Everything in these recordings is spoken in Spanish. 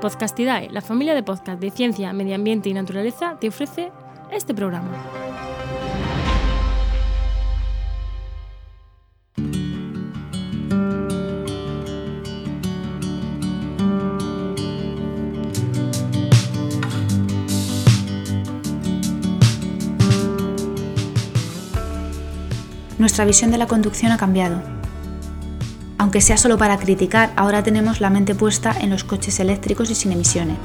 Podcastidae, la familia de podcast de ciencia, medio ambiente y naturaleza, te ofrece este programa. Nuestra visión de la conducción ha cambiado. Aunque sea solo para criticar, ahora tenemos la mente puesta en los coches eléctricos y sin emisiones.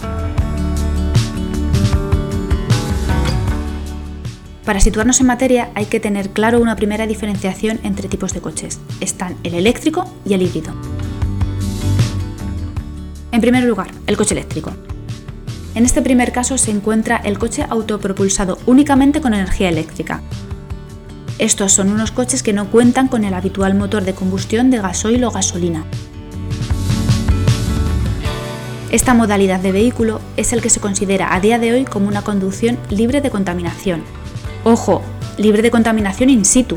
Para situarnos en materia hay que tener claro una primera diferenciación entre tipos de coches. Están el eléctrico y el híbrido. En primer lugar, el coche eléctrico. En este primer caso se encuentra el coche autopropulsado únicamente con energía eléctrica, estos son unos coches que no cuentan con el habitual motor de combustión de gasoil o gasolina. Esta modalidad de vehículo es el que se considera a día de hoy como una conducción libre de contaminación. Ojo, libre de contaminación in situ.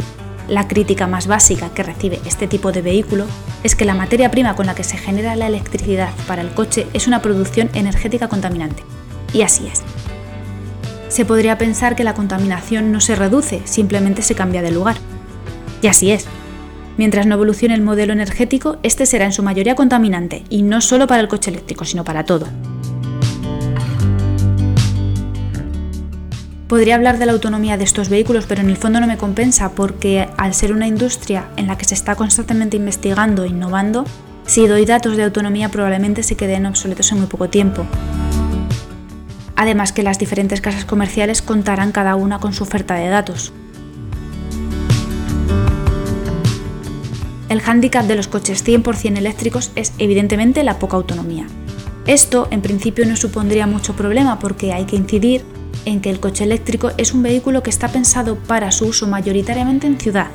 La crítica más básica que recibe este tipo de vehículo es que la materia prima con la que se genera la electricidad para el coche es una producción energética contaminante. Y así es se podría pensar que la contaminación no se reduce, simplemente se cambia de lugar. Y así es. Mientras no evolucione el modelo energético, este será en su mayoría contaminante, y no solo para el coche eléctrico, sino para todo. Podría hablar de la autonomía de estos vehículos, pero en el fondo no me compensa porque al ser una industria en la que se está constantemente investigando e innovando, si doy datos de autonomía probablemente se queden obsoletos en muy poco tiempo además que las diferentes casas comerciales contarán cada una con su oferta de datos. El hándicap de los coches 100% eléctricos es evidentemente la poca autonomía. Esto en principio no supondría mucho problema porque hay que incidir en que el coche eléctrico es un vehículo que está pensado para su uso mayoritariamente en ciudad.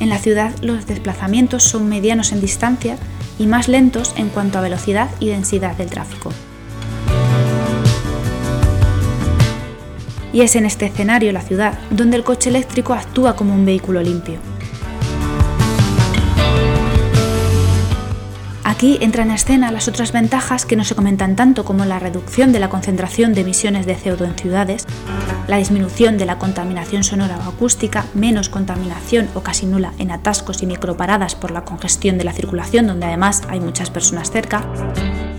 En la ciudad los desplazamientos son medianos en distancia y más lentos en cuanto a velocidad y densidad del tráfico. Y es en este escenario, la ciudad, donde el coche eléctrico actúa como un vehículo limpio. Aquí entran en escena las otras ventajas que no se comentan tanto como la reducción de la concentración de emisiones de CO2 en ciudades, la disminución de la contaminación sonora o acústica, menos contaminación o casi nula en atascos y microparadas por la congestión de la circulación donde además hay muchas personas cerca,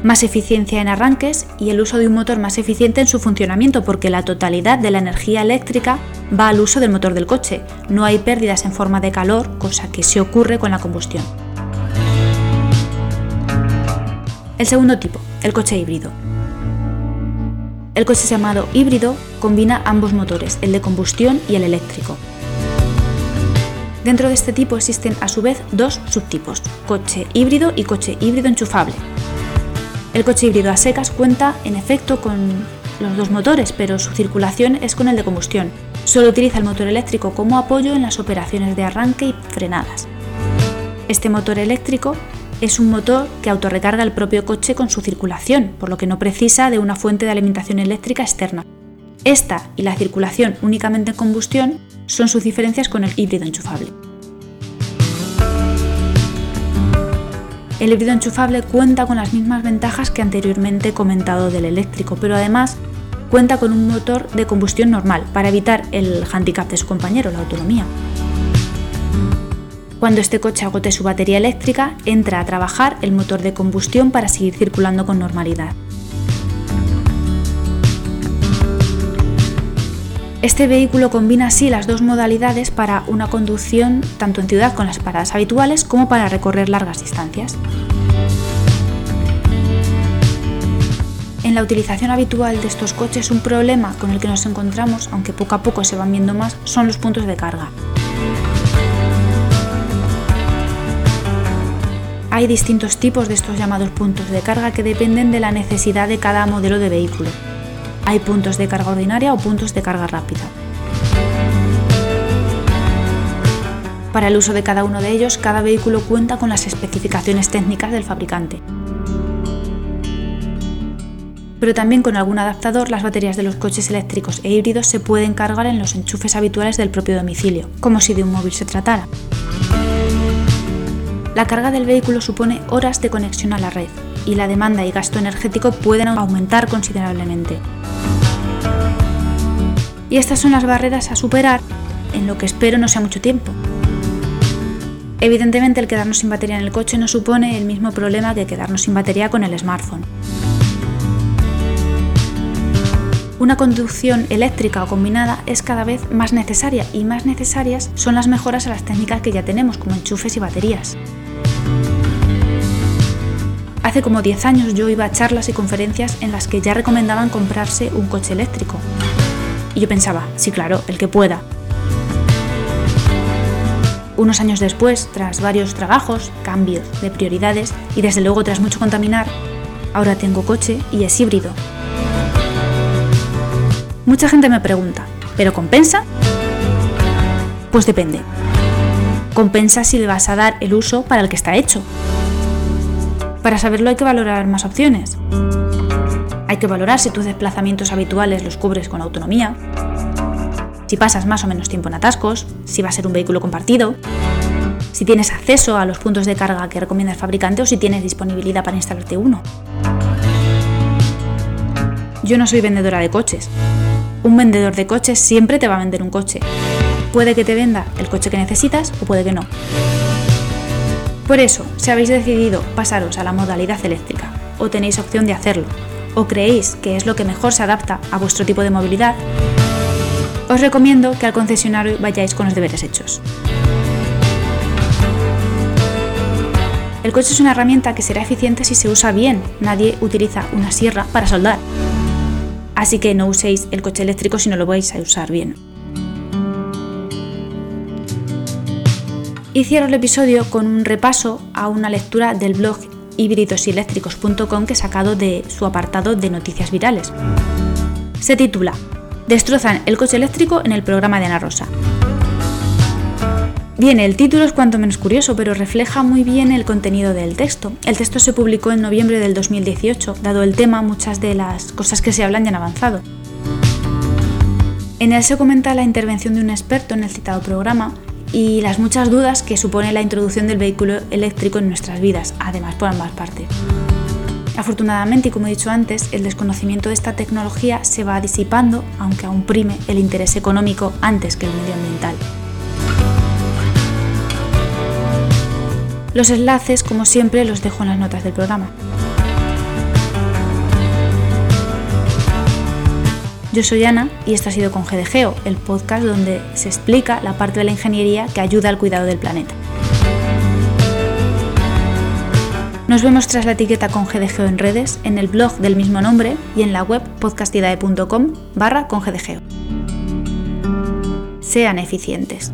más eficiencia en arranques y el uso de un motor más eficiente en su funcionamiento porque la totalidad de la energía eléctrica va al uso del motor del coche. No hay pérdidas en forma de calor, cosa que se ocurre con la combustión. El segundo tipo, el coche híbrido. El coche llamado híbrido combina ambos motores, el de combustión y el eléctrico. Dentro de este tipo existen a su vez dos subtipos, coche híbrido y coche híbrido enchufable. El coche híbrido a secas cuenta en efecto con los dos motores, pero su circulación es con el de combustión. Solo utiliza el motor eléctrico como apoyo en las operaciones de arranque y frenadas. Este motor eléctrico es un motor que autorrecarga el propio coche con su circulación, por lo que no precisa de una fuente de alimentación eléctrica externa. Esta y la circulación únicamente en combustión son sus diferencias con el híbrido enchufable. El híbrido enchufable cuenta con las mismas ventajas que anteriormente he comentado del eléctrico, pero además cuenta con un motor de combustión normal para evitar el handicap de su compañero, la autonomía. Cuando este coche agote su batería eléctrica, entra a trabajar el motor de combustión para seguir circulando con normalidad. Este vehículo combina así las dos modalidades para una conducción tanto en ciudad con las paradas habituales como para recorrer largas distancias. En la utilización habitual de estos coches un problema con el que nos encontramos, aunque poco a poco se van viendo más, son los puntos de carga. Hay distintos tipos de estos llamados puntos de carga que dependen de la necesidad de cada modelo de vehículo. Hay puntos de carga ordinaria o puntos de carga rápida. Para el uso de cada uno de ellos, cada vehículo cuenta con las especificaciones técnicas del fabricante. Pero también con algún adaptador las baterías de los coches eléctricos e híbridos se pueden cargar en los enchufes habituales del propio domicilio, como si de un móvil se tratara. La carga del vehículo supone horas de conexión a la red, y la demanda y gasto energético pueden aumentar considerablemente. Y estas son las barreras a superar en lo que espero no sea mucho tiempo. Evidentemente el quedarnos sin batería en el coche no supone el mismo problema que quedarnos sin batería con el smartphone. Una conducción eléctrica o combinada es cada vez más necesaria y más necesarias son las mejoras a las técnicas que ya tenemos como enchufes y baterías. Hace como 10 años yo iba a charlas y conferencias en las que ya recomendaban comprarse un coche eléctrico. Y yo pensaba, sí claro, el que pueda, unos años después, tras varios trabajos, cambios de prioridades y desde luego tras mucho contaminar, ahora tengo coche y es híbrido. Mucha gente me pregunta, ¿pero compensa? Pues depende. Compensa si le vas a dar el uso para el que está hecho. Para saberlo hay que valorar más opciones. Hay que valorar si tus desplazamientos habituales los cubres con autonomía, si pasas más o menos tiempo en atascos, si va a ser un vehículo compartido, si tienes acceso a los puntos de carga que recomienda el fabricante o si tienes disponibilidad para instalarte uno. Yo no soy vendedora de coches. Un vendedor de coches siempre te va a vender un coche. Puede que te venda el coche que necesitas o puede que no. Por eso, si habéis decidido pasaros a la modalidad eléctrica o tenéis opción de hacerlo, o creéis que es lo que mejor se adapta a vuestro tipo de movilidad, os recomiendo que al concesionario vayáis con los deberes hechos. El coche es una herramienta que será eficiente si se usa bien. Nadie utiliza una sierra para soldar. Así que no uséis el coche eléctrico si no lo vais a usar bien. Y cierro el episodio con un repaso a una lectura del blog híbridoseléctricos.com que he sacado de su apartado de noticias virales. Se titula destrozan el coche eléctrico en el programa de Ana Rosa. Bien, el título es cuanto menos curioso, pero refleja muy bien el contenido del texto. El texto se publicó en noviembre del 2018. Dado el tema, muchas de las cosas que se hablan ya han avanzado. En él se comenta la intervención de un experto en el citado programa y las muchas dudas que supone la introducción del vehículo eléctrico en nuestras vidas, además por ambas partes. Afortunadamente, y como he dicho antes, el desconocimiento de esta tecnología se va disipando, aunque aún prime el interés económico antes que el medioambiental. Los enlaces, como siempre, los dejo en las notas del programa. Yo soy Ana y esto ha sido con GDGeo, el podcast donde se explica la parte de la ingeniería que ayuda al cuidado del planeta. Nos vemos tras la etiqueta con GDGeo en redes, en el blog del mismo nombre y en la web podcastidae.com barra con GDGeo. Sean eficientes.